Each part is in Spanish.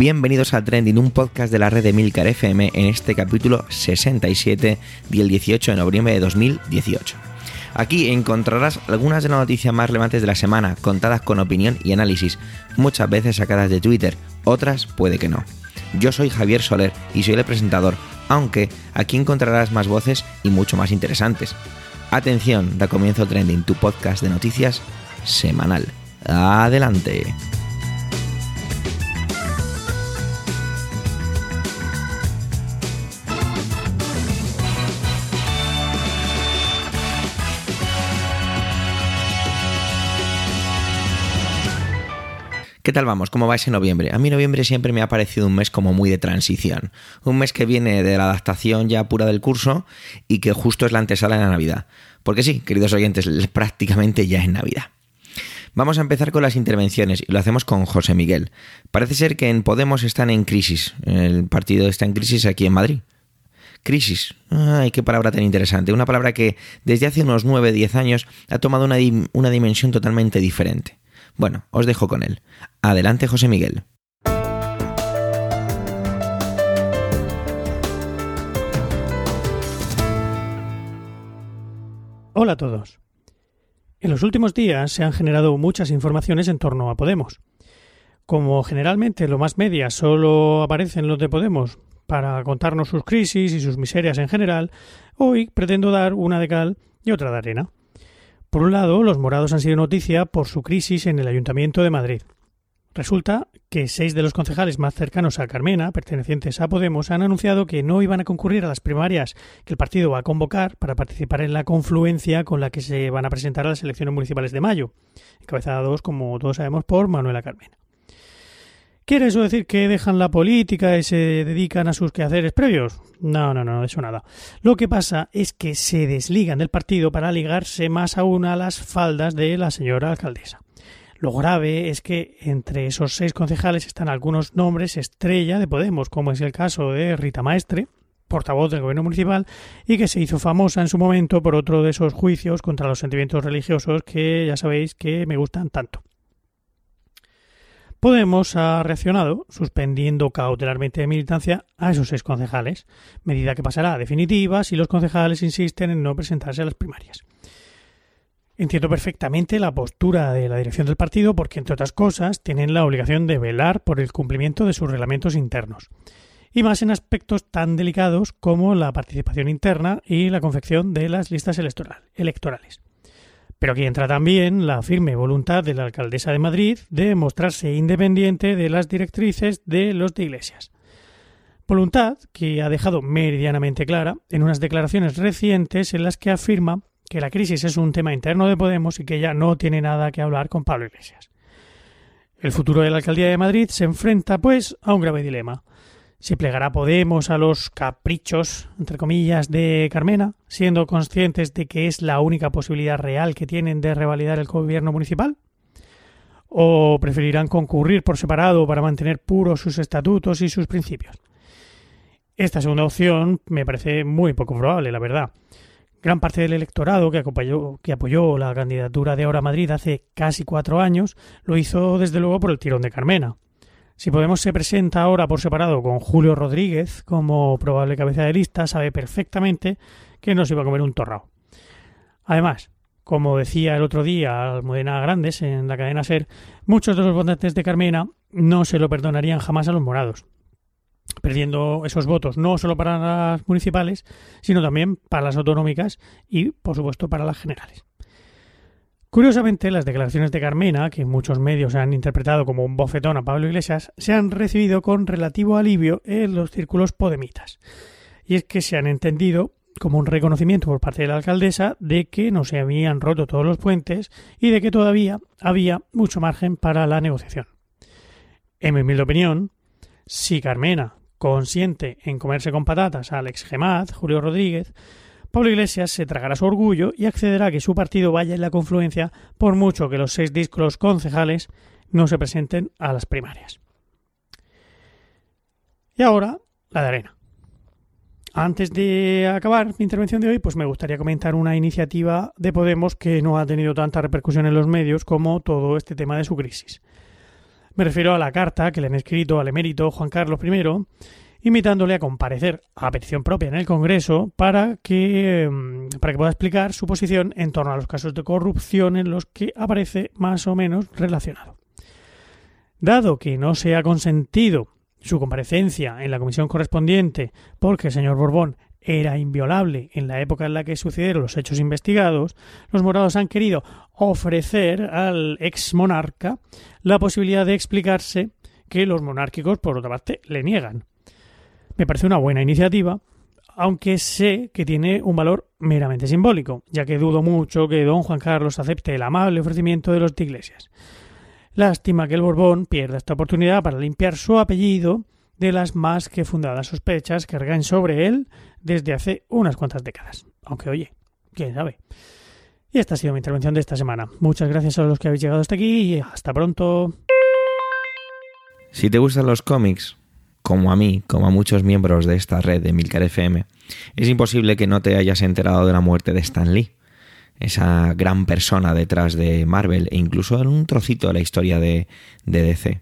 Bienvenidos a Trending, un podcast de la red de Milcar FM en este capítulo 67 del 18 de noviembre de 2018. Aquí encontrarás algunas de las noticias más relevantes de la semana, contadas con opinión y análisis, muchas veces sacadas de Twitter, otras puede que no. Yo soy Javier Soler y soy el presentador, aunque aquí encontrarás más voces y mucho más interesantes. Atención, da comienzo Trending, tu podcast de noticias semanal. Adelante. ¿Qué tal vamos? ¿Cómo va ese noviembre? A mí noviembre siempre me ha parecido un mes como muy de transición. Un mes que viene de la adaptación ya pura del curso y que justo es la antesala de la Navidad. Porque sí, queridos oyentes, prácticamente ya es Navidad. Vamos a empezar con las intervenciones y lo hacemos con José Miguel. Parece ser que en Podemos están en crisis. El partido está en crisis aquí en Madrid. Crisis. Ay, qué palabra tan interesante. Una palabra que desde hace unos 9-10 años ha tomado una, una dimensión totalmente diferente. Bueno, os dejo con él. Adelante, José Miguel. Hola a todos. En los últimos días se han generado muchas informaciones en torno a Podemos. Como generalmente lo más media solo aparecen los de Podemos para contarnos sus crisis y sus miserias en general, hoy pretendo dar una de cal y otra de arena. Por un lado, los morados han sido noticia por su crisis en el Ayuntamiento de Madrid. Resulta que seis de los concejales más cercanos a Carmena, pertenecientes a Podemos, han anunciado que no iban a concurrir a las primarias que el partido va a convocar para participar en la confluencia con la que se van a presentar a las elecciones municipales de mayo, encabezados, como todos sabemos, por Manuela Carmena. ¿Quiere eso decir que dejan la política y se dedican a sus quehaceres previos? No, no, no, eso nada. Lo que pasa es que se desligan del partido para ligarse más aún a las faldas de la señora alcaldesa. Lo grave es que entre esos seis concejales están algunos nombres estrella de Podemos, como es el caso de Rita Maestre, portavoz del gobierno municipal y que se hizo famosa en su momento por otro de esos juicios contra los sentimientos religiosos que ya sabéis que me gustan tanto. Podemos ha reaccionado suspendiendo cautelarmente de militancia a esos seis concejales, medida que pasará a definitiva si los concejales insisten en no presentarse a las primarias. Entiendo perfectamente la postura de la dirección del partido porque, entre otras cosas, tienen la obligación de velar por el cumplimiento de sus reglamentos internos, y más en aspectos tan delicados como la participación interna y la confección de las listas electorales. Pero aquí entra también la firme voluntad de la alcaldesa de Madrid de mostrarse independiente de las directrices de los de Iglesias. Voluntad que ha dejado meridianamente clara en unas declaraciones recientes en las que afirma que la crisis es un tema interno de Podemos y que ella no tiene nada que hablar con Pablo Iglesias. El futuro de la alcaldía de Madrid se enfrenta, pues, a un grave dilema. ¿Se plegará Podemos a los caprichos, entre comillas, de Carmena, siendo conscientes de que es la única posibilidad real que tienen de revalidar el gobierno municipal? ¿O preferirán concurrir por separado para mantener puros sus estatutos y sus principios? Esta segunda opción me parece muy poco probable, la verdad. Gran parte del electorado que, que apoyó la candidatura de Ahora Madrid hace casi cuatro años lo hizo desde luego por el tirón de Carmena. Si Podemos se presenta ahora por separado con Julio Rodríguez como probable cabeza de lista, sabe perfectamente que no se iba a comer un torrao. Además, como decía el otro día Almudena Grandes en la cadena SER, muchos de los votantes de Carmena no se lo perdonarían jamás a los morados, perdiendo esos votos no solo para las municipales, sino también para las autonómicas y, por supuesto, para las generales. Curiosamente, las declaraciones de Carmena, que muchos medios han interpretado como un bofetón a Pablo Iglesias, se han recibido con relativo alivio en los círculos podemitas. Y es que se han entendido como un reconocimiento por parte de la alcaldesa de que no se habían roto todos los puentes y de que todavía había mucho margen para la negociación. En mi humilde opinión, si Carmena consiente en comerse con patatas al ex Gemad, Julio Rodríguez, Pablo Iglesias se tragará su orgullo y accederá a que su partido vaya en la confluencia por mucho que los seis discos concejales no se presenten a las primarias. Y ahora, la de arena. Antes de acabar mi intervención de hoy, pues me gustaría comentar una iniciativa de Podemos que no ha tenido tanta repercusión en los medios como todo este tema de su crisis. Me refiero a la carta que le han escrito al emérito Juan Carlos I, invitándole a comparecer a petición propia en el Congreso para que, em, para que pueda explicar su posición en torno a los casos de corrupción en los que aparece más o menos relacionado. Dado que no se ha consentido su comparecencia en la comisión correspondiente porque el señor Borbón era inviolable en la época en la que sucedieron los hechos investigados, los morados han querido ofrecer al ex monarca la posibilidad de explicarse que los monárquicos, por otra parte, le niegan. Me parece una buena iniciativa, aunque sé que tiene un valor meramente simbólico, ya que dudo mucho que don Juan Carlos acepte el amable ofrecimiento de los de Iglesias. Lástima que el Borbón pierda esta oportunidad para limpiar su apellido de las más que fundadas sospechas que recaen sobre él desde hace unas cuantas décadas. Aunque oye, quién sabe. Y esta ha sido mi intervención de esta semana. Muchas gracias a los que habéis llegado hasta aquí y hasta pronto. Si te gustan los cómics, como a mí, como a muchos miembros de esta red de Milcar FM, es imposible que no te hayas enterado de la muerte de Stan Lee, esa gran persona detrás de Marvel e incluso en un trocito de la historia de, de DC.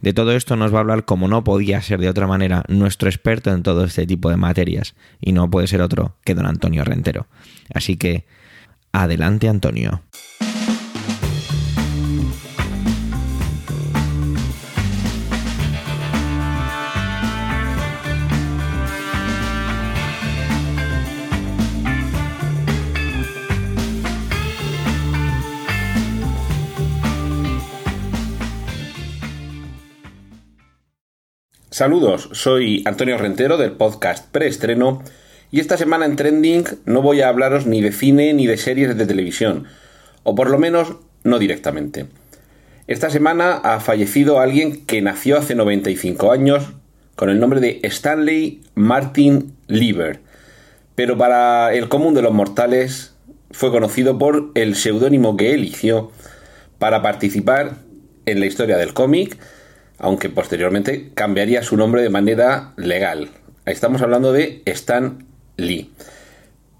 De todo esto nos va a hablar, como no podía ser de otra manera, nuestro experto en todo este tipo de materias, y no puede ser otro que don Antonio Rentero. Así que, adelante Antonio. Saludos, soy Antonio Rentero del podcast Preestreno y esta semana en Trending no voy a hablaros ni de cine ni de series de televisión, o por lo menos no directamente. Esta semana ha fallecido alguien que nació hace 95 años con el nombre de Stanley Martin Lieber, pero para el común de los mortales fue conocido por el seudónimo que eligió para participar en la historia del cómic aunque posteriormente cambiaría su nombre de manera legal. Estamos hablando de Stan Lee.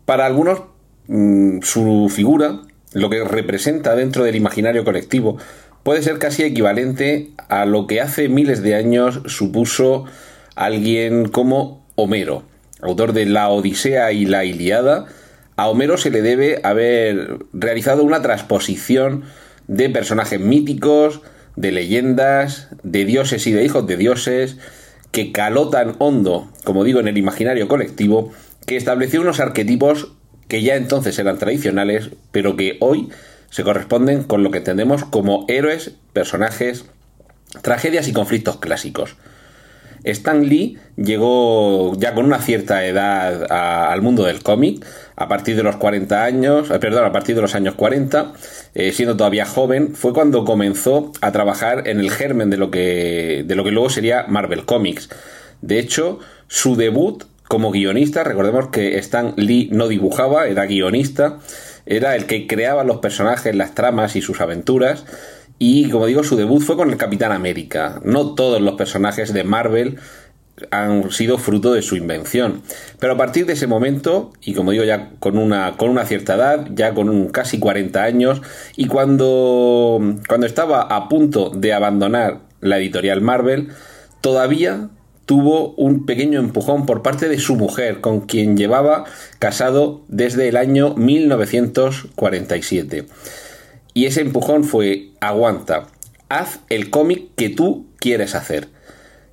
Para algunos, mm, su figura, lo que representa dentro del imaginario colectivo, puede ser casi equivalente a lo que hace miles de años supuso alguien como Homero, autor de La Odisea y la Iliada. A Homero se le debe haber realizado una transposición de personajes míticos, de leyendas, de dioses y de hijos de dioses, que caló tan hondo, como digo, en el imaginario colectivo, que estableció unos arquetipos que ya entonces eran tradicionales, pero que hoy se corresponden con lo que entendemos como héroes, personajes, tragedias y conflictos clásicos. Stan Lee llegó ya con una cierta edad al mundo del cómic, a partir de los 40 años, eh, perdón, a partir de los años 40, eh, siendo todavía joven, fue cuando comenzó a trabajar en el germen de lo que, de lo que luego sería Marvel Comics. De hecho, su debut como guionista, recordemos que Stan Lee no dibujaba, era guionista, era el que creaba los personajes, las tramas y sus aventuras. Y como digo, su debut fue con el Capitán América. No todos los personajes de Marvel han sido fruto de su invención. Pero a partir de ese momento, y como digo ya con una, con una cierta edad, ya con casi 40 años, y cuando, cuando estaba a punto de abandonar la editorial Marvel, todavía tuvo un pequeño empujón por parte de su mujer, con quien llevaba casado desde el año 1947. Y ese empujón fue, aguanta, haz el cómic que tú quieres hacer.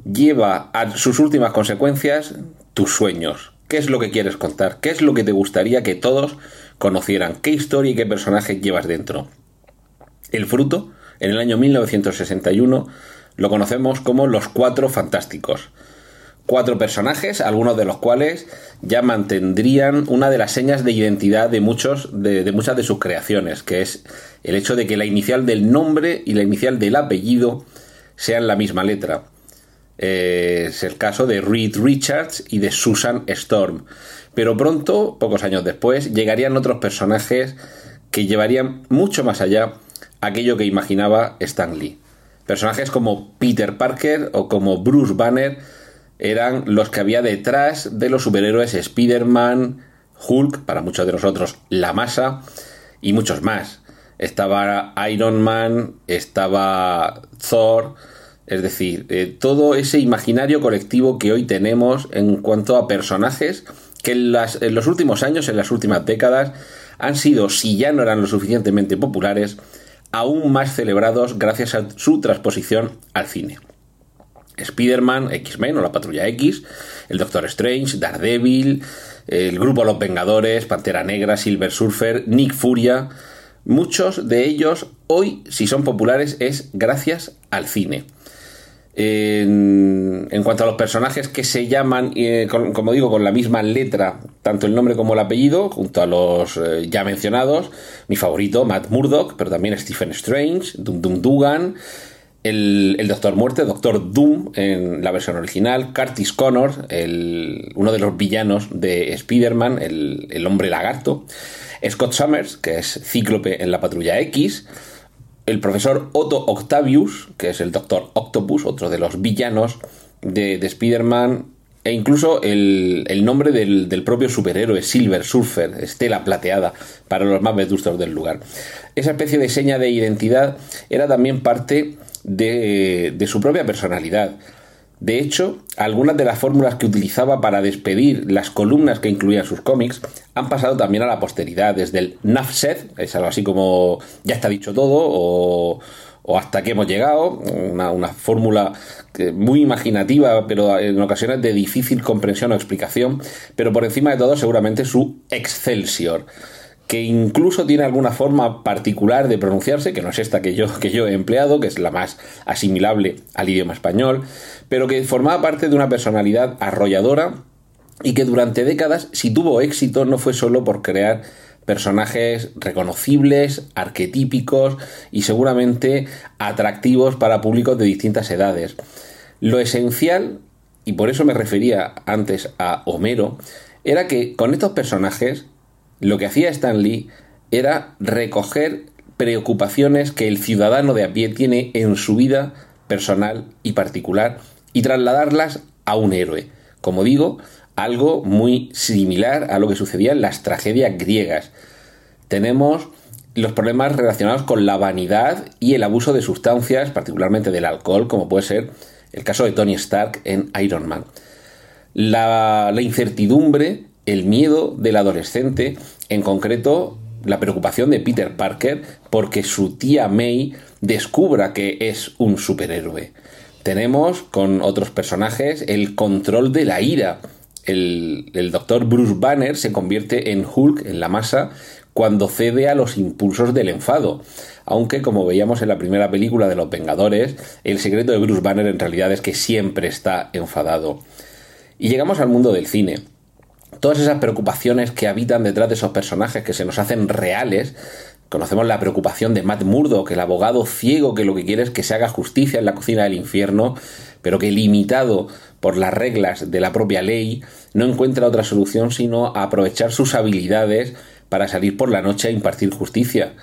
Lleva a sus últimas consecuencias tus sueños. ¿Qué es lo que quieres contar? ¿Qué es lo que te gustaría que todos conocieran? ¿Qué historia y qué personaje llevas dentro? El fruto, en el año 1961, lo conocemos como Los Cuatro Fantásticos cuatro personajes, algunos de los cuales ya mantendrían una de las señas de identidad de muchos de, muchas de sus creaciones, que es el hecho de que la inicial del nombre y la inicial del apellido sean la misma letra. Eh, es el caso de Reed Richards y de Susan Storm. Pero pronto, pocos años después, llegarían otros personajes que llevarían mucho más allá aquello que imaginaba Stan Lee. Personajes como Peter Parker o como Bruce Banner eran los que había detrás de los superhéroes Spider-Man, Hulk, para muchos de nosotros La Masa y muchos más. estaba Iron Man, estaba Thor, es decir, eh, todo ese imaginario colectivo que hoy tenemos en cuanto a personajes que en, en los últimos años, en las últimas décadas, han sido, si ya no eran lo suficientemente populares, aún más celebrados gracias a su transposición al cine. Spider-Man, X-Men o la Patrulla X, el Doctor Strange, Daredevil, el grupo Los Vengadores, Pantera Negra, Silver Surfer, Nick Furia. Muchos de ellos hoy, si son populares, es gracias al cine. En, cuanto a los personajes que se llaman, eh, como digo, con la misma letra, tanto el nombre como el apellido, junto a los eh, ya mencionados, mi favorito, Matt Murdock, pero también Stephen Strange, Dum Dum Dugan, el, Doctor Muerte, Doctor Doom en la versión original, Curtis Connor, el, uno de los villanos de Spider-Man, el, el, hombre lagarto, Scott Summers, que es Cíclope en la Patrulla X, el profesor Otto Octavius, que es el Doctor Octopus, otro de los villanos de, de Spider-Man, e incluso el, el nombre del, propio superhéroe, Silver Surfer, Estela Plateada, para los más vetustos del lugar. Esa especie de seña de identidad era también parte de su propia personalidad. De hecho, algunas de las fórmulas que utilizaba para despedir las columnas que incluían sus cómics han pasado también a la posteridad, desde el Nafset, es algo así como ya está dicho todo, o, hasta que hemos llegado, una, una fórmula muy imaginativa, pero en ocasiones de difícil comprensión o explicación, pero por encima de todo seguramente su Excelsior que incluso tiene alguna forma particular de pronunciarse, que no es esta que yo, que yo he empleado, que es la más asimilable al idioma español, pero que formaba parte de una personalidad arrolladora y que durante décadas, si tuvo éxito, no fue solo por crear personajes reconocibles, arquetípicos y seguramente atractivos para públicos de distintas edades. Lo esencial, y por eso me refería antes a Homero, era que con estos personajes lo que hacía Stan Lee era recoger preocupaciones que el ciudadano de a pie tiene en su vida personal y particular y trasladarlas a un héroe. Como digo, algo muy similar a lo que sucedía en las tragedias griegas. Tenemos los problemas relacionados con la vanidad y el abuso de sustancias, particularmente del alcohol, como puede ser el caso de Tony Stark en Iron Man. La, la incertidumbre el miedo del adolescente, en concreto la preocupación de Peter Parker porque su tía May descubra que es un superhéroe. Tenemos con otros personajes el control de la ira. El, doctor Bruce Banner se convierte en Hulk, en la masa, cuando cede a los impulsos del enfado. Aunque, como veíamos en la primera película de Los Vengadores, el secreto de Bruce Banner en realidad es que siempre está enfadado. Y llegamos al mundo del cine todas esas preocupaciones que habitan detrás de esos personajes que se nos hacen reales. Conocemos la preocupación de Matt Murdock, el abogado ciego que lo que quiere es que se haga justicia en la cocina del infierno, pero que limitado por las reglas de la propia ley, no encuentra otra solución sino aprovechar sus habilidades para salir por la noche a impartir justicia.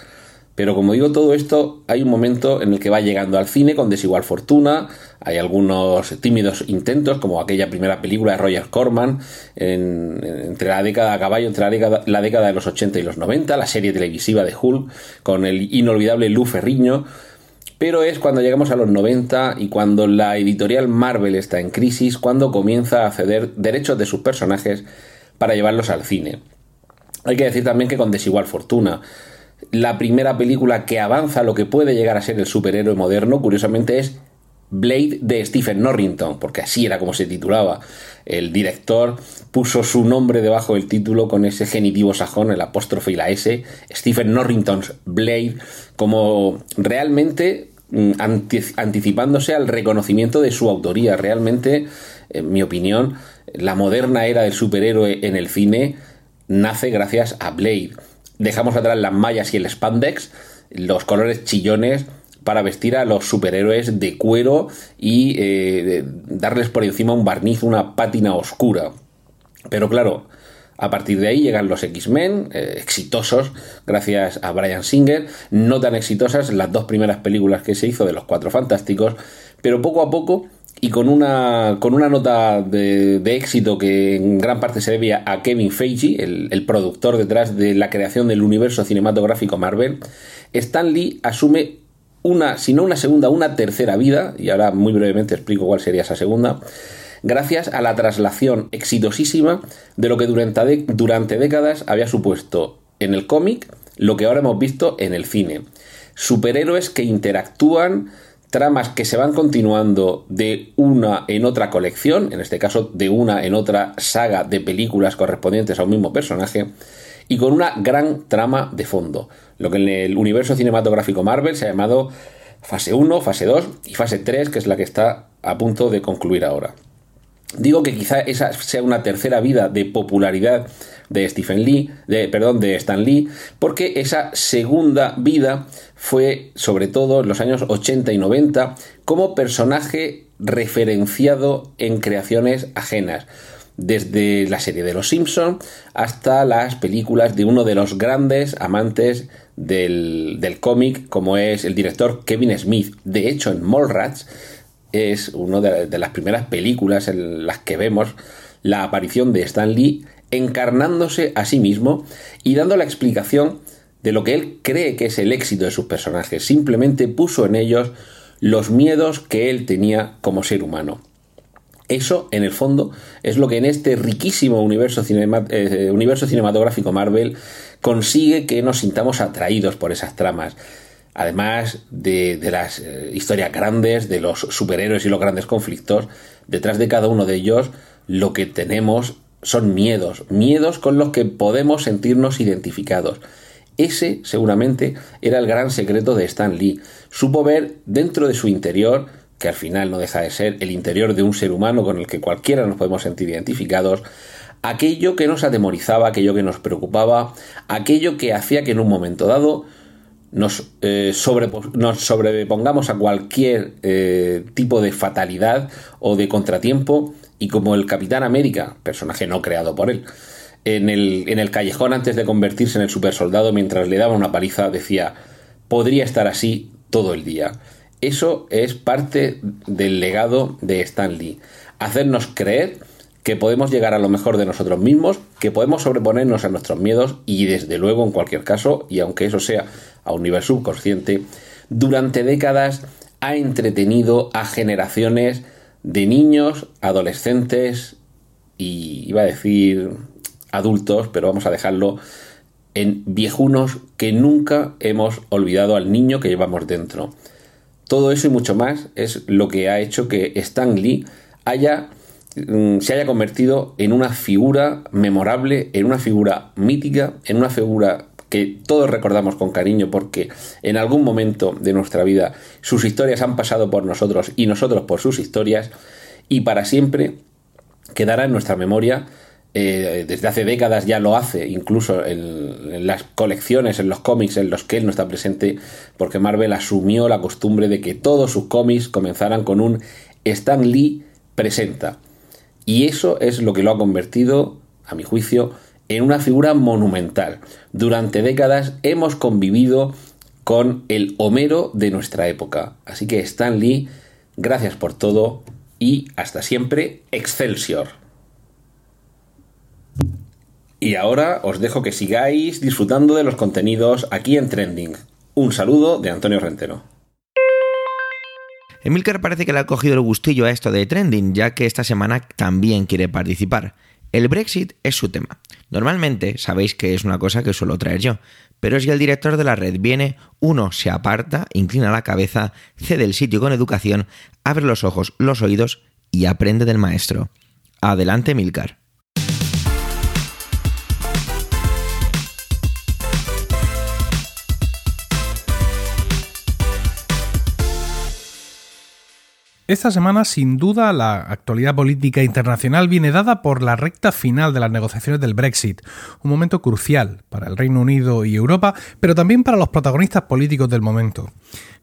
Pero como digo todo esto, hay un momento en el que va llegando al cine con desigual fortuna, hay algunos tímidos intentos, como aquella primera película de Roger Corman, entre la década a caballo, entre la década, de los 80 y los 90, la serie televisiva de Hulk, con el inolvidable Lou Ferriño, pero es cuando llegamos a los 90 y cuando la editorial Marvel está en crisis, cuando comienza a ceder derechos de sus personajes para llevarlos al cine. Hay que decir también que con desigual fortuna la primera película que avanza lo que puede llegar a ser el superhéroe moderno, curiosamente, es Blade de Stephen Norrington, porque así era como se titulaba. El director puso su nombre debajo del título con ese genitivo sajón, el apóstrofe y la S, Stephen Norrington's Blade, como realmente mm, anticipándose al reconocimiento de su autoría. Realmente, en mi opinión, la moderna era del superhéroe en el cine nace gracias a Blade dejamos atrás las mallas y el spandex, los colores chillones para vestir a los superhéroes de cuero y eh, darles por encima un barniz, una pátina oscura. Pero claro, a partir de ahí llegan los X-Men, eh, exitosos gracias a Brian Singer, no tan exitosas las dos primeras películas que se hizo de los Cuatro Fantásticos, pero poco a poco y con una, con una nota de, éxito que en gran parte se debía a Kevin Feige, el, productor detrás de la creación del universo cinematográfico Marvel, Stan Lee asume una, si no una segunda, una tercera vida, y ahora muy brevemente explico cuál sería esa segunda, gracias a la traslación exitosísima de lo que durante, durante décadas había supuesto en el cómic lo que ahora hemos visto en el cine. Superhéroes que interactúan, tramas que se van continuando de una en otra colección, en este caso de una en otra saga de películas correspondientes a un mismo personaje, y con una gran trama de fondo, lo que en el universo cinematográfico Marvel se ha llamado fase 1, fase 2 y fase 3, que es la que está a punto de concluir ahora. Digo que quizá esa sea una tercera vida de popularidad de Stephen Lee, de, perdón, de Stan Lee, porque esa segunda vida fue, sobre todo en los años 80 y 90, como personaje referenciado en creaciones ajenas desde la serie de Los Simpson hasta las películas de uno de los grandes amantes del, del cómic, como es el director Kevin Smith. De hecho, en Mallrats es una de, las primeras películas en las que vemos la aparición de Stan Lee encarnándose a sí mismo y dando la explicación de lo que él cree que es el éxito de sus personajes. Simplemente puso en ellos los miedos que él tenía como ser humano. Eso, en el fondo, es lo que en este riquísimo universo, eh, cinematográfico Marvel consigue que nos sintamos atraídos por esas tramas además de, las eh, historias grandes, de los superhéroes y los grandes conflictos, detrás de cada uno de ellos lo que tenemos son miedos, miedos con los que podemos sentirnos identificados. Ese seguramente era el gran secreto de Stan Lee. Supo ver dentro de su interior, que al final no deja de ser el interior de un ser humano con el que cualquiera nos podemos sentir identificados, aquello que nos atemorizaba, aquello que nos preocupaba, aquello que hacía que en un momento dado nos, eh, nos sobrepongamos a cualquier eh, tipo de fatalidad o de contratiempo y como el Capitán América, personaje no creado por él, en el, en el callejón antes de convertirse en el supersoldado mientras le daba una paliza decía, podría estar así todo el día. Eso es parte del legado de Stan Lee. Hacernos creer que podemos llegar a lo mejor de nosotros mismos, que podemos sobreponernos a nuestros miedos y desde luego en cualquier caso, y aunque eso sea a un nivel subconsciente, durante décadas ha entretenido a generaciones de niños, adolescentes y iba a decir adultos, pero vamos a dejarlo en viejunos que nunca hemos olvidado al niño que llevamos dentro. Todo eso y mucho más es lo que ha hecho que Stan Lee haya Mm, se haya convertido en una figura memorable, en una figura mítica, en una figura que todos recordamos con cariño porque en algún momento de nuestra vida sus historias han pasado por nosotros y nosotros por sus historias y para siempre quedará en nuestra memoria. Eh, desde hace décadas ya lo hace, incluso en, en, las colecciones, en los cómics en los que él no está presente, porque Marvel asumió la costumbre de que todos sus cómics comenzaran con un Stan Lee presenta. Y eso es lo que lo ha convertido, a mi juicio, en una figura monumental. Durante décadas hemos convivido con el Homero de nuestra época. Así que Stan Lee, gracias por todo y hasta siempre, Excelsior. Y ahora os dejo que sigáis disfrutando de los contenidos aquí en Trending. Un saludo de Antonio Rentero. Emilcar parece que le ha cogido el gustillo a esto de trending, ya que esta semana también quiere participar. El Brexit es su tema. Normalmente sabéis que es una cosa que suelo traer yo, pero si el director de la red viene, uno se aparta, inclina la cabeza, cede el sitio con educación, abre los ojos, los oídos y aprende del maestro. Adelante, Milcar. Esta semana, sin duda, la actualidad política internacional viene dada por la recta final de las negociaciones del Brexit, un momento crucial para el Reino Unido y Europa, pero también para los protagonistas políticos del momento.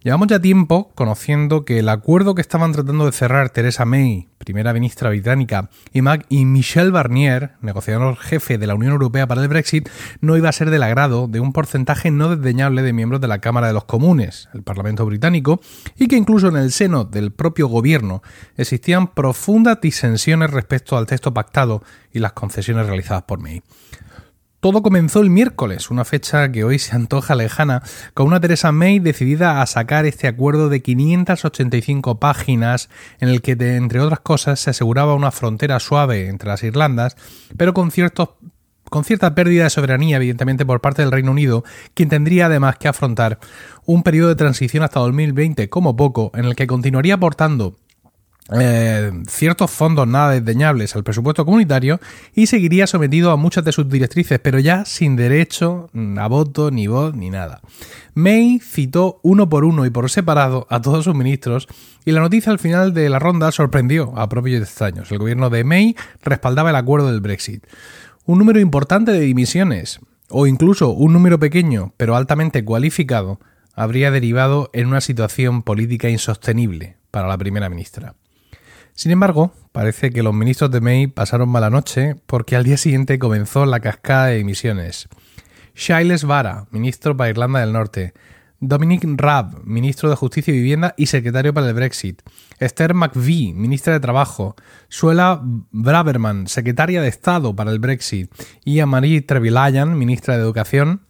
Llevamos ya tiempo conociendo que el acuerdo que estaban tratando de cerrar Theresa May, primera ministra británica, y, Mac y Michel Barnier, negociador jefe de la Unión Europea para el Brexit, no iba a ser del agrado de un porcentaje no desdeñable de miembros de la Cámara de los Comunes, el Parlamento británico, y que incluso en el seno del propio gobierno existían profundas disensiones respecto al texto pactado y las concesiones realizadas por May. Todo comenzó el miércoles, una fecha que hoy se antoja lejana, con una Teresa May decidida a sacar este acuerdo de 585 páginas en el que, entre otras cosas, se aseguraba una frontera suave entre las Irlandas, pero con ciertos con cierta pérdida de soberanía, evidentemente, por parte del Reino Unido, quien tendría además que afrontar un periodo de transición hasta 2020 como poco, en el que continuaría aportando eh, ciertos fondos nada desdeñables al presupuesto comunitario y seguiría sometido a muchas de sus directrices, pero ya sin derecho a voto, ni voz, ni nada. May citó uno por uno y por separado a todos sus ministros y la noticia al final de la ronda sorprendió a propios extraños. El gobierno de May respaldaba el acuerdo del Brexit. Un número importante de dimisiones, o incluso un número pequeño pero altamente cualificado, habría derivado en una situación política insostenible para la primera ministra. Sin embargo, parece que los ministros de May pasaron mala noche porque al día siguiente comenzó la cascada de emisiones. Shiles Vara, ministro para Irlanda del Norte, Dominic Raab, ministro de Justicia y Vivienda y secretario para el Brexit, Esther McVie, ministra de Trabajo, Suela Braverman, secretaria de Estado para el Brexit, y a Marie Trevillayan, ministra de Educación,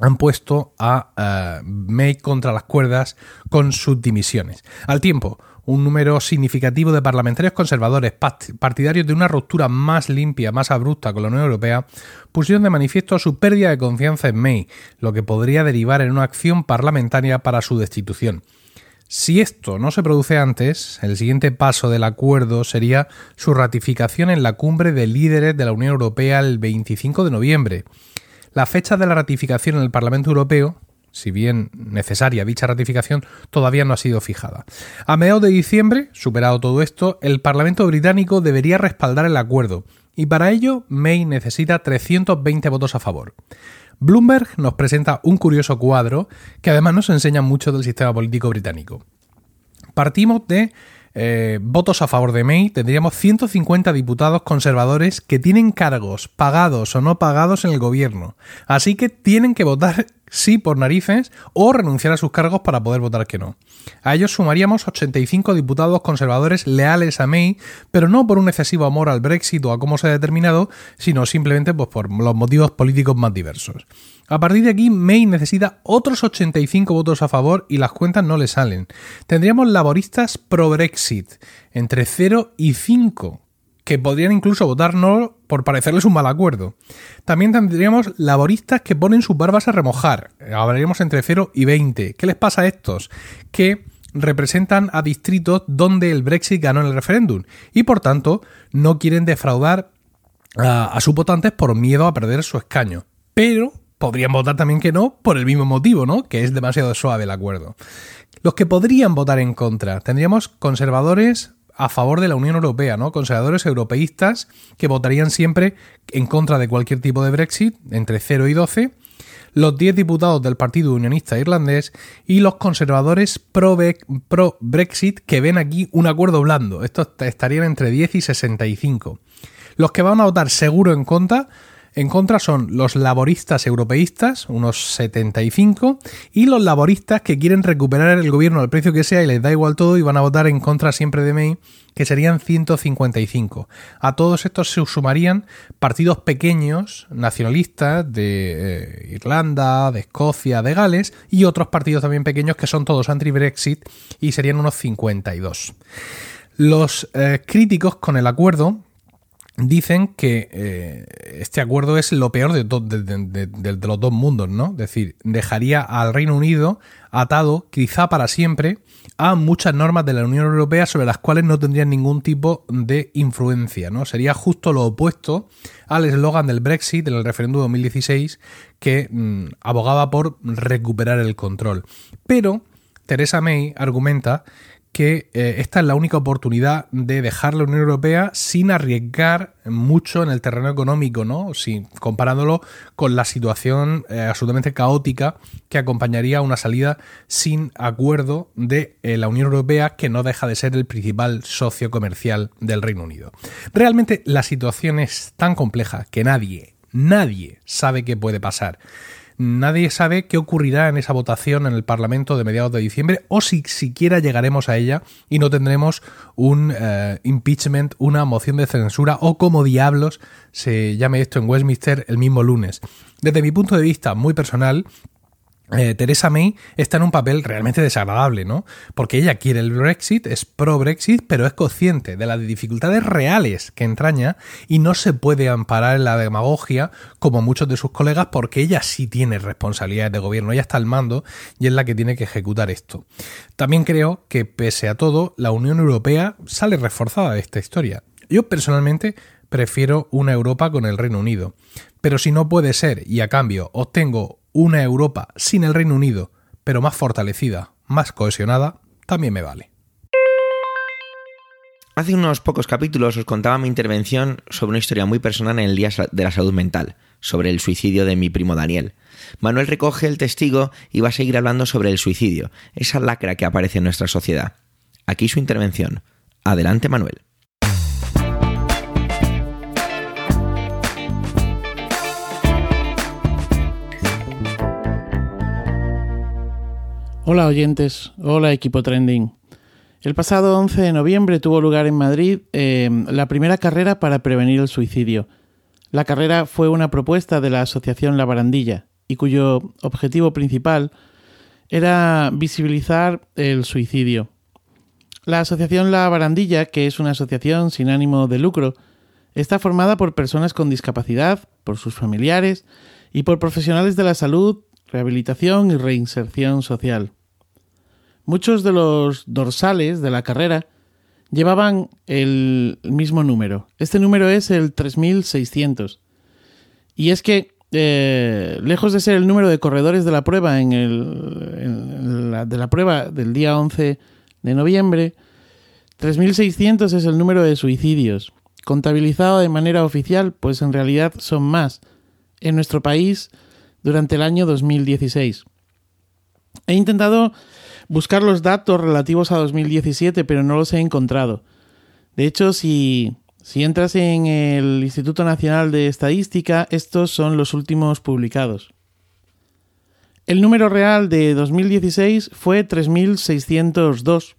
han puesto a eh, May contra las cuerdas con sus dimisiones. Al tiempo, un número significativo de parlamentarios conservadores partidarios de una ruptura más limpia, más abrupta con la Unión Europea, pusieron de manifiesto su pérdida de confianza en May, lo que podría derivar en una acción parlamentaria para su destitución. Si esto no se produce antes, el siguiente paso del acuerdo sería su ratificación en la cumbre de líderes de la Unión Europea el 25 de noviembre. La fecha de la ratificación en el Parlamento Europeo si bien necesaria dicha ratificación, todavía no ha sido fijada. A mediados de diciembre, superado todo esto, el Parlamento británico debería respaldar el acuerdo, y para ello May necesita 320 votos a favor. Bloomberg nos presenta un curioso cuadro que además nos enseña mucho del sistema político británico. Partimos de eh, votos a favor de May, tendríamos 150 diputados conservadores que tienen cargos pagados o no pagados en el gobierno. Así que tienen que votar sí por narices o renunciar a sus cargos para poder votar que no. A ellos sumaríamos 85 diputados conservadores leales a May, pero no por un excesivo amor al Brexit o a cómo se ha determinado, sino simplemente pues, por los motivos políticos más diversos. A partir de aquí, May necesita otros 85 votos a favor y las cuentas no le salen. Tendríamos laboristas pro-Brexit, entre 0 y 5, que podrían incluso votar no por parecerles un mal acuerdo. También tendríamos laboristas que ponen sus barbas a remojar. Hablaríamos entre 0 y 20. ¿Qué les pasa a estos? Que representan a distritos donde el Brexit ganó en el referéndum y por tanto no quieren defraudar a, a sus votantes por miedo a perder su escaño. Pero podrían votar también que no por el mismo motivo, ¿no? Que es demasiado suave el acuerdo. Los que podrían votar en contra, tendríamos conservadores a favor de la Unión Europea, ¿no? Conservadores europeístas que votarían siempre en contra de cualquier tipo de Brexit, entre 0 y 12, los 10 diputados del Partido Unionista Irlandés y los conservadores pro-Brexit que ven aquí un acuerdo blando. Estos estarían entre 10 y 65. Los que van a votar seguro en contra en contra son los laboristas europeístas, unos 75, y los laboristas que quieren recuperar el gobierno al precio que sea y les da igual todo y van a votar en contra siempre de May, que serían 155. A todos estos se sumarían partidos pequeños, nacionalistas, de eh, Irlanda, de Escocia, de Gales, y otros partidos también pequeños que son todos anti-Brexit y serían unos 52. Los eh, críticos con el acuerdo dicen que eh, este acuerdo es lo peor de, los dos mundos, ¿no? Es decir, dejaría al Reino Unido atado, quizá para siempre, a muchas normas de la Unión Europea sobre las cuales no tendrían ningún tipo de influencia, ¿no? Sería justo lo opuesto al eslogan del Brexit en el referéndum de 2016 que mm, abogaba por recuperar el control. Pero Theresa May argumenta que eh, esta es la única oportunidad de dejar la Unión Europea sin arriesgar mucho en el terreno económico, ¿no? comparándolo con la situación eh, absolutamente caótica que acompañaría una salida sin acuerdo de eh, la Unión Europea, que no deja de ser el principal socio comercial del Reino Unido. Realmente la situación es tan compleja que nadie, nadie sabe qué puede pasar. Nadie sabe qué ocurrirá en esa votación en el Parlamento de mediados de diciembre o si siquiera llegaremos a ella y no tendremos un eh, impeachment, una moción de censura o como diablos se llame esto en Westminster el mismo lunes. Desde mi punto de vista muy personal, eh, Teresa May está en un papel realmente desagradable, ¿no? Porque ella quiere el Brexit, es pro-Brexit, pero es consciente de las dificultades reales que entraña y no se puede amparar en la demagogia como muchos de sus colegas porque ella sí tiene responsabilidades de gobierno, ella está al mando y es la que tiene que ejecutar esto. También creo que pese a todo, la Unión Europea sale reforzada de esta historia. Yo personalmente prefiero una Europa con el Reino Unido. Pero si no puede ser y a cambio obtengo una Europa sin el Reino Unido, pero más fortalecida, más cohesionada, también me vale. Hace unos pocos capítulos os contaba mi intervención sobre una historia muy personal en el Día de la Salud Mental, sobre el suicidio de mi primo Daniel. Manuel recoge el testigo y va a seguir hablando sobre el suicidio, esa lacra que aparece en nuestra sociedad. Aquí su intervención. Adelante, Manuel. Hola oyentes, hola equipo trending. El pasado 11 de noviembre tuvo lugar en Madrid em, la primera carrera para prevenir el suicidio. La carrera fue una propuesta de la Asociación La Barandilla y cuyo objetivo principal era visibilizar el suicidio. La Asociación La Barandilla, que es una asociación sin ánimo de lucro, está formada por personas con discapacidad, por sus familiares y por profesionales de la salud, rehabilitación y reinserción social. Muchos de los dorsales de la carrera llevaban el mismo número. Este número es el 3600. Y es que, eh, lejos de ser el número de corredores de la prueba en el, de la prueba del día 11 de noviembre, 3600 es el número de suicidios. Contabilizado de manera oficial, pues en realidad son más en nuestro país durante el año 2016. He intentado buscar los datos relativos a 2017, pero no los he encontrado. De hecho, si, entras en el Instituto Nacional de Estadística, estos son los últimos publicados. El número real de 2016 fue 3.602.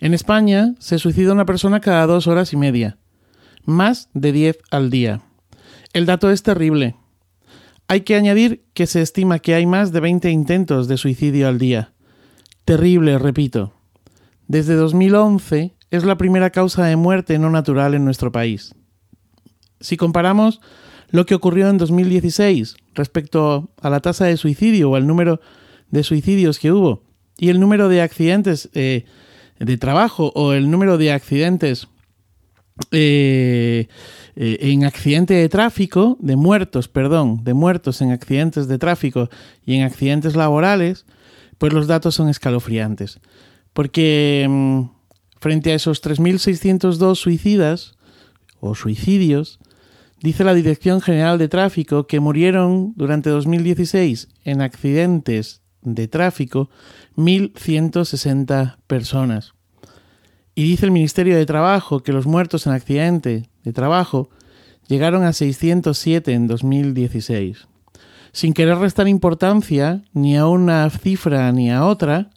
En España se suicida una persona cada dos horas y media, más de 10 al día. El dato es terrible. Hay que añadir que se estima que hay más de 20 intentos de suicidio al día. Terrible, repito. Desde 2011 es la primera causa de muerte no natural en nuestro país. Si comparamos lo que ocurrió en 2016 respecto a la tasa de suicidio o al número de suicidios que hubo y el número de accidentes eh, de trabajo o el número de accidentes eh, eh, en accidente de tráfico, de muertos, perdón, de muertos en accidentes de tráfico y en accidentes laborales, pues los datos son escalofriantes. Porque mm, frente a esos 3.602 suicidas o suicidios, dice la Dirección General de Tráfico que murieron durante 2016 en accidentes de tráfico 1.160 personas. Y dice el Ministerio de Trabajo que los muertos en accidente de trabajo llegaron a 607 en 2016 sin querer restar importancia ni a una cifra ni a otra,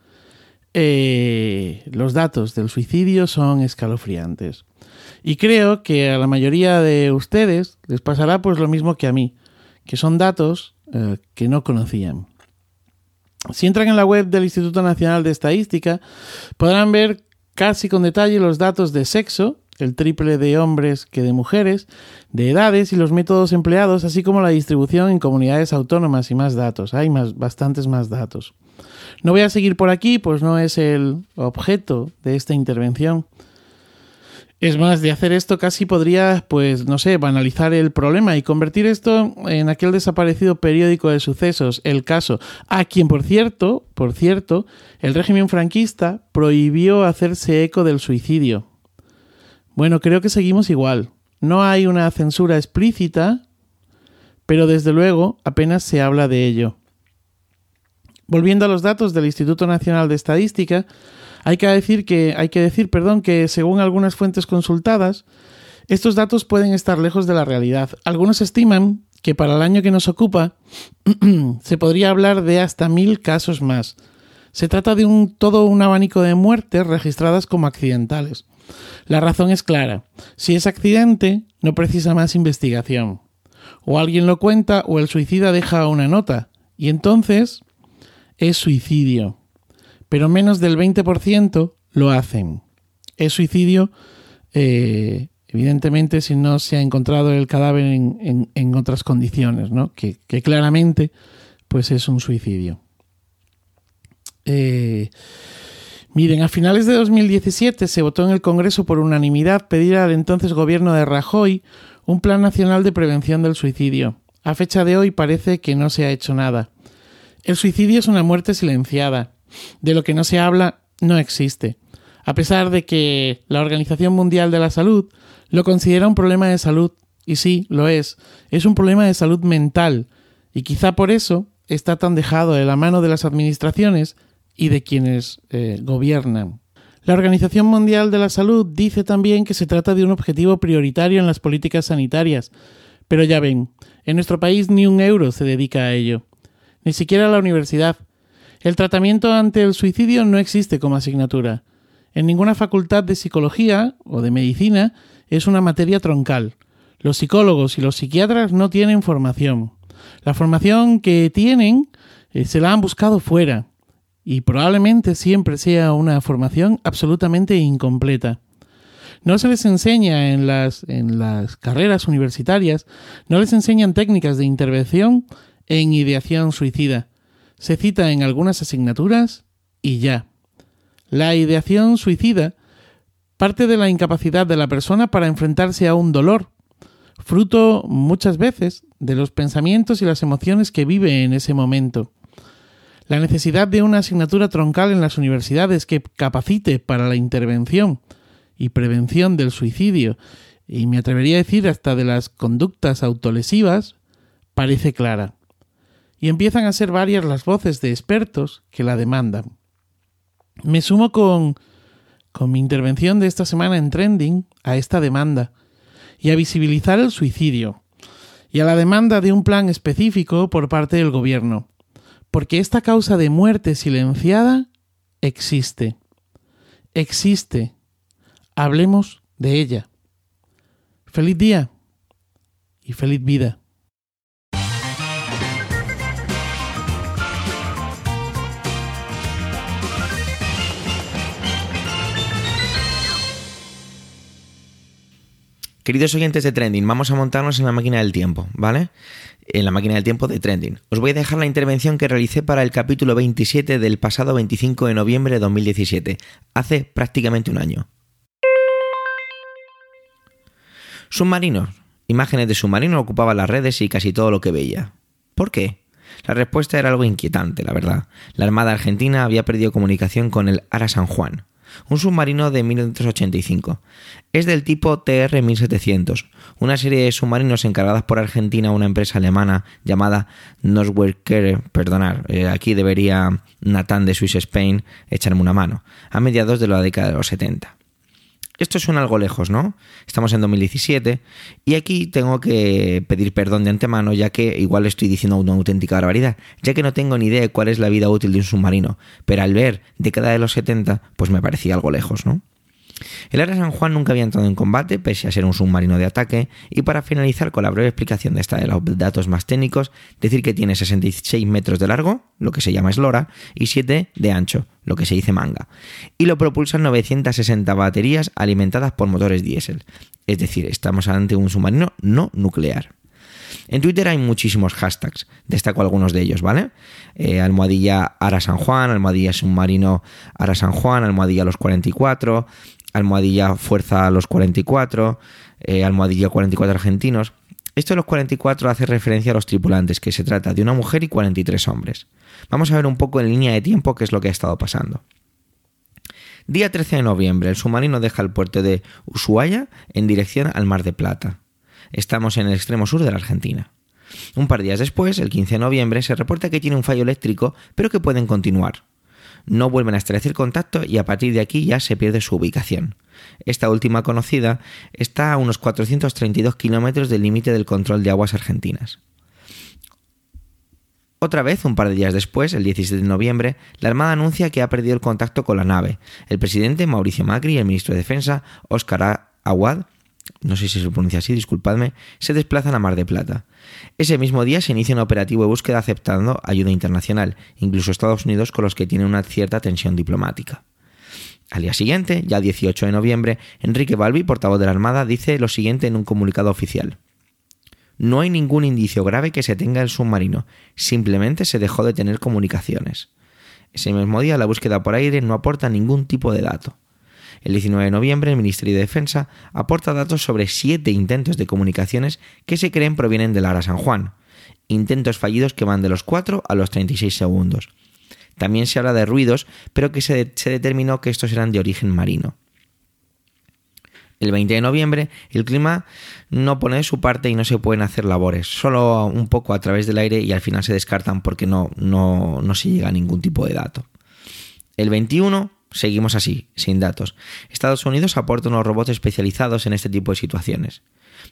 eh, los datos del suicidio son escalofriantes. Y creo que a la mayoría de ustedes les pasará pues lo mismo que a mí, que son datos eh, que no conocían. Si entran en la web del Instituto Nacional de Estadística, podrán ver casi con detalle los datos de sexo, el triple de hombres que de mujeres, de edades y los métodos empleados, así como la distribución en comunidades autónomas y más datos. Hay más, bastantes más datos. No voy a seguir por aquí, pues no es el objeto de esta intervención. Es más, de hacer esto casi podría, pues, no sé, banalizar el problema y convertir esto en aquel desaparecido periódico de sucesos, el caso, a quien, por cierto, por cierto, el régimen franquista prohibió hacerse eco del suicidio. Bueno, creo que seguimos igual. No hay una censura explícita, pero desde luego apenas se habla de ello. Volviendo a los datos del Instituto Nacional de Estadística, hay que decir que hay que decir, perdón, que según algunas fuentes consultadas, estos datos pueden estar lejos de la realidad. Algunos estiman que para el año que nos ocupa se podría hablar de hasta mil casos más. Se trata de un, todo un abanico de muertes registradas como accidentales. La razón es clara. Si es accidente, no precisa más investigación. O alguien lo cuenta o el suicida deja una nota. Y entonces es suicidio. Pero menos del 20% lo hacen. Es suicidio, eh, evidentemente, si no se ha encontrado el cadáver en, otras condiciones, ¿no? Que, claramente pues es un suicidio. Eh, Miren, a finales de 2017 se votó en el Congreso por unanimidad pedir al entonces gobierno de Rajoy un plan nacional de prevención del suicidio. A fecha de hoy parece que no se ha hecho nada. El suicidio es una muerte silenciada. De lo que no se habla no existe. A pesar de que la Organización Mundial de la Salud lo considera un problema de salud, y sí, lo es, es un problema de salud mental, y quizá por eso está tan dejado de la mano de las administraciones y de quienes eh, gobiernan. La Organización Mundial de la Salud dice también que se trata de un objetivo prioritario en las políticas sanitarias, pero ya ven, en nuestro país ni un euro se dedica a ello, ni siquiera la universidad. El tratamiento ante el suicidio no existe como asignatura. En ninguna facultad de psicología o de medicina es una materia troncal. Los psicólogos y los psiquiatras no tienen formación. La formación que tienen eh, se la han buscado fuera, y probablemente siempre sea una formación absolutamente incompleta. No se les enseña en las, en las carreras universitarias, no les enseñan técnicas de intervención en ideación suicida. Se cita en algunas asignaturas y ya. La ideación suicida parte de la incapacidad de la persona para enfrentarse a un dolor, fruto muchas veces de los pensamientos y las emociones que vive en ese momento. La necesidad de una asignatura troncal en las universidades que capacite para la intervención y prevención del suicidio, y me atrevería a decir hasta de las conductas autolesivas, parece clara. Y empiezan a ser varias las voces de expertos que la demandan. Me sumo con, con mi intervención de esta semana en Trending a esta demanda y a visibilizar el suicidio y a la demanda de un plan específico por parte del gobierno porque esta causa de muerte silenciada existe. Existe. Hablemos de ella. Feliz día y feliz vida. Queridos oyentes de Trending, vamos a montarnos en la máquina del tiempo, ¿vale? En la máquina del tiempo de Trending. Os voy a dejar la intervención que realicé para el capítulo 27 del pasado 25 de noviembre de 2017, hace prácticamente un año. Submarinos. Imágenes de submarinos ocupaban las redes y casi todo lo que veía. ¿Por qué? La respuesta era algo inquietante, la verdad. La Armada Argentina había perdido comunicación con el Ara San Juan, un submarino de 1985. Es del tipo TR-1700, una serie de submarinos encargadas por Argentina a una empresa alemana llamada Noswerker, perdonar, eh, aquí debería Nathan de Swiss Spain echarme una mano, a mediados de la década de los 70. Esto suena algo lejos, ¿no? Estamos en 2017 y aquí tengo que pedir perdón de antemano ya que igual estoy diciendo una auténtica barbaridad, ya que no tengo ni idea de cuál es la vida útil de un submarino, pero al ver década de los 70 pues me parecía algo lejos, ¿no? El Ara San Juan nunca había entrado en combate, pese a ser un submarino de ataque, y para finalizar con la breve explicación de esta de los datos más técnicos, decir que tiene 66 metros de largo, lo que se llama eslora, y 7 de ancho, lo que se dice manga, y lo propulsan 960 baterías alimentadas por motores diésel. Es decir, estamos ante un submarino no nuclear. En Twitter hay muchísimos hashtags, destaco algunos de ellos, ¿vale? Eh, almohadilla Ara San Juan, almohadilla submarino Ara San Juan, almohadilla los 44, almohadilla fuerza a los 44, eh, almohadilla 44 argentinos. Esto de los 44 hace referencia a los tripulantes, que se trata de una mujer y 43 hombres. Vamos a ver un poco en línea de tiempo qué es lo que ha estado pasando. Día 13 de noviembre, el submarino deja el puerto de Ushuaia en dirección al Mar de Plata. Estamos en el extremo sur de la Argentina. Un par de días después, el 15 de noviembre, se reporta que tiene un fallo eléctrico, pero que pueden continuar no vuelven a establecer contacto y a partir de aquí ya se pierde su ubicación. Esta última conocida está a unos 432 kilómetros del límite del control de aguas argentinas. Otra vez, un par de días después, el 17 de noviembre, la Armada anuncia que ha perdido el contacto con la nave. El presidente Mauricio Macri y el ministro de Defensa, Óscar Aguad, no sé si se pronuncia así, disculpadme, se desplazan a Mar de Plata. Ese mismo día se inicia un operativo de búsqueda aceptando ayuda internacional, incluso Estados Unidos con los que tienen una cierta tensión diplomática. Al día siguiente, ya 18 de noviembre, Enrique Balbi, portavoz de la Armada, dice lo siguiente en un comunicado oficial. No hay ningún indicio grave que se tenga el submarino, simplemente se dejó de tener comunicaciones. Ese mismo día la búsqueda por aire no aporta ningún tipo de dato. El 19 de noviembre el Ministerio de Defensa aporta datos sobre siete intentos de comunicaciones que se creen provienen del Ara San Juan, intentos fallidos que van de los 4 a los 36 segundos. También se habla de ruidos, pero que se, se determinó que estos eran de origen marino. El 20 de noviembre el clima no pone de su parte y no se pueden hacer labores, solo un poco a través del aire y al final se descartan porque no, no, no se llega a ningún tipo de dato. El 21 seguimos así, sin datos. Estados Unidos aporta unos robots especializados en este tipo de situaciones.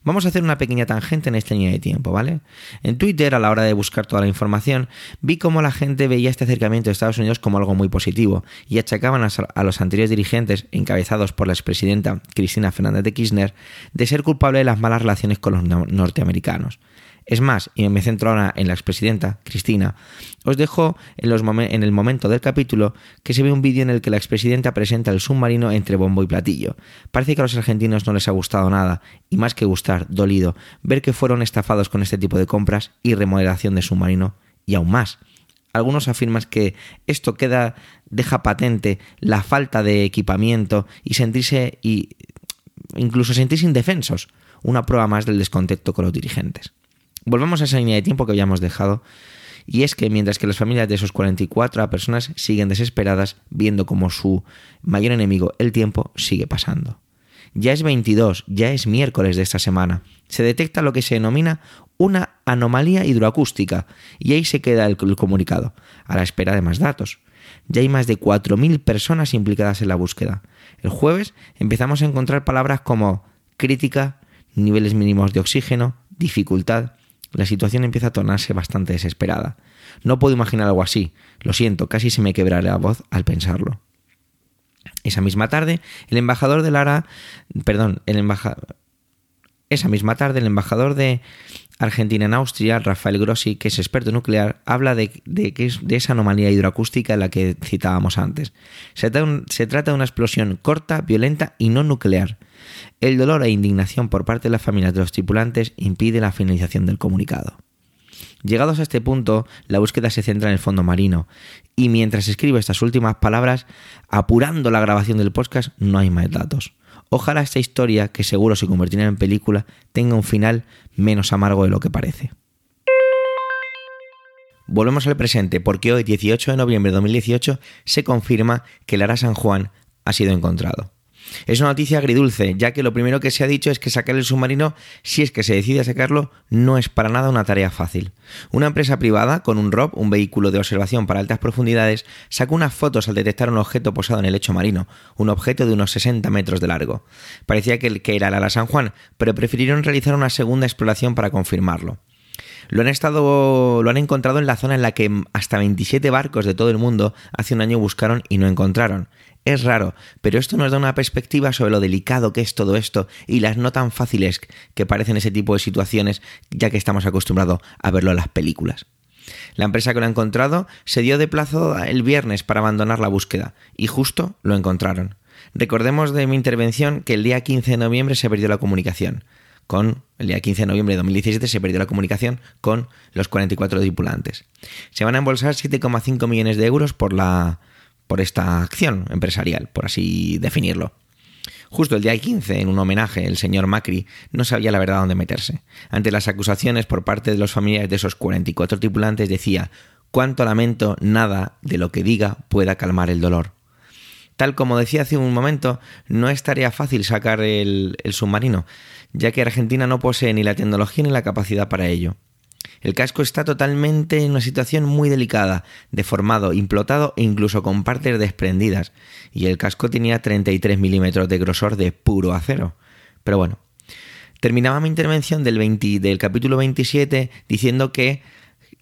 Vamos a hacer una pequeña tangente en esta línea de tiempo, ¿vale? En Twitter, a la hora de buscar toda la información, vi cómo la gente veía este acercamiento de Estados Unidos como algo muy positivo y achacaban a los anteriores dirigentes, encabezados por la expresidenta Cristina Fernández de Kirchner, de ser culpable de las malas relaciones con los norteamericanos. Es más, y me centro ahora en la expresidenta, Cristina, os dejo en, el momento del capítulo que se ve un vídeo en el que la expresidenta presenta el submarino entre bombo y platillo. Parece que a los argentinos no les ha gustado nada, y más que gustar, dolido, ver que fueron estafados con este tipo de compras y remodelación de submarino, y aún más. Algunos afirman que esto queda, deja patente la falta de equipamiento y sentirse y incluso sentirse indefensos, una prueba más del descontento con los dirigentes. Volvemos a esa línea de tiempo que habíamos dejado, y es que mientras que las familias de esos 44 personas siguen desesperadas viendo como su mayor enemigo, el tiempo, sigue pasando. Ya es 22, ya es miércoles de esta semana. Se detecta lo que se denomina una anomalía hidroacústica y ahí se queda el, comunicado, a la espera de más datos. Ya hay más de 4.000 personas implicadas en la búsqueda. El jueves empezamos a encontrar palabras como crítica, niveles mínimos de oxígeno, dificultad, la situación empieza a tornarse bastante desesperada. No puedo imaginar algo así. Lo siento, casi se me quebrará la voz al pensarlo. Esa misma tarde, el embajador de Lara, perdón, el embajador, esa misma tarde, el embajador de Argentina en Austria, Rafael Grossi, que es experto nuclear, habla de, de, de esa anomalía hidroacústica en la que citábamos antes. Se, se trata de una explosión corta, violenta y no nuclear, el dolor e indignación por parte de las familias de los tripulantes impide la finalización del comunicado. Llegados a este punto, la búsqueda se centra en el fondo marino, y mientras escribo estas últimas palabras, apurando la grabación del podcast, no hay más datos. Ojalá esta historia, que seguro se convertirá en película, tenga un final menos amargo de lo que parece. Volvemos al presente porque hoy, 18 de noviembre de 2018, se confirma que el Ara San Juan ha sido encontrado. Es una noticia agridulce, ya que lo primero que se ha dicho es que sacar el submarino, si es que se decide a sacarlo, no es para nada una tarea fácil. Una empresa privada, con un ROP, un vehículo de observación para altas profundidades, sacó unas fotos al detectar un objeto posado en el lecho marino, un objeto de unos 60 metros de largo. Parecía que, era la Ala San Juan, pero prefirieron realizar una segunda exploración para confirmarlo. Lo han estado, lo han encontrado en la zona en la que hasta 27 barcos de todo el mundo hace un año buscaron y no encontraron. Es raro, pero esto nos da una perspectiva sobre lo delicado que es todo esto y las no tan fáciles que parecen ese tipo de situaciones, ya que estamos acostumbrados a verlo en las películas. La empresa que lo ha encontrado se dio de plazo el viernes para abandonar la búsqueda y justo lo encontraron. Recordemos de mi intervención que el día 15 de noviembre se perdió la comunicación con el día 15 de noviembre de 2017 se perdió la comunicación con los 44 tripulantes. Se van a embolsar 7,5 millones de euros por la por esta acción empresarial, por así definirlo. Justo el día 15, en un homenaje, el señor Macri no sabía la verdad dónde meterse. Ante las acusaciones por parte de los familiares de esos 44 tripulantes decía, cuánto lamento, nada de lo que diga pueda calmar el dolor. Tal como decía hace un momento, no es tarea fácil sacar el, el submarino, ya que Argentina no posee ni la tecnología ni la capacidad para ello. El casco está totalmente en una situación muy delicada, deformado, implotado e incluso con partes desprendidas. Y el casco tenía 33 milímetros de grosor de puro acero. Pero bueno, terminaba mi intervención del, del capítulo 27 diciendo que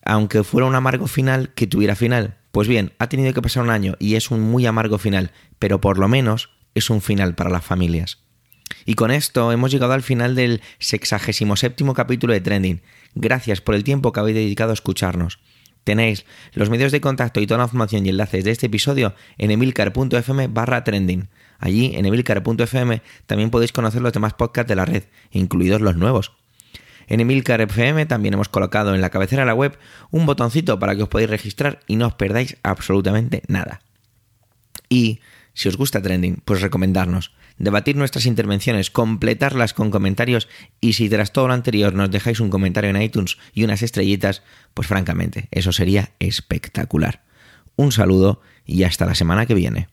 aunque fuera un amargo final, que tuviera final. Pues bien, ha tenido que pasar un año y es un muy amargo final, pero por lo menos es un final para las familias. Y con esto hemos llegado al final del 67 capítulo de Trending. Gracias por el tiempo que habéis dedicado a escucharnos. Tenéis los medios de contacto y toda la información y enlaces de este episodio en emilcar.fm barra trending. Allí, en emilcar.fm, también podéis conocer los demás podcasts de la red, incluidos los nuevos. En Emilcar FM también hemos colocado en la cabecera de la web un botoncito para que os podáis registrar y no os perdáis absolutamente nada. Y si os gusta Trending, pues recomendarnos, debatir nuestras intervenciones, completarlas con comentarios y si tras todo lo anterior nos dejáis un comentario en iTunes y unas estrellitas, pues francamente, eso sería espectacular. Un saludo y hasta la semana que viene.